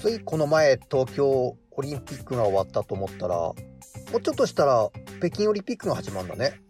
ついこの前東京オリンピックが終わったと思ったらもうちょっとしたら北京オリンピックが始まるんだね。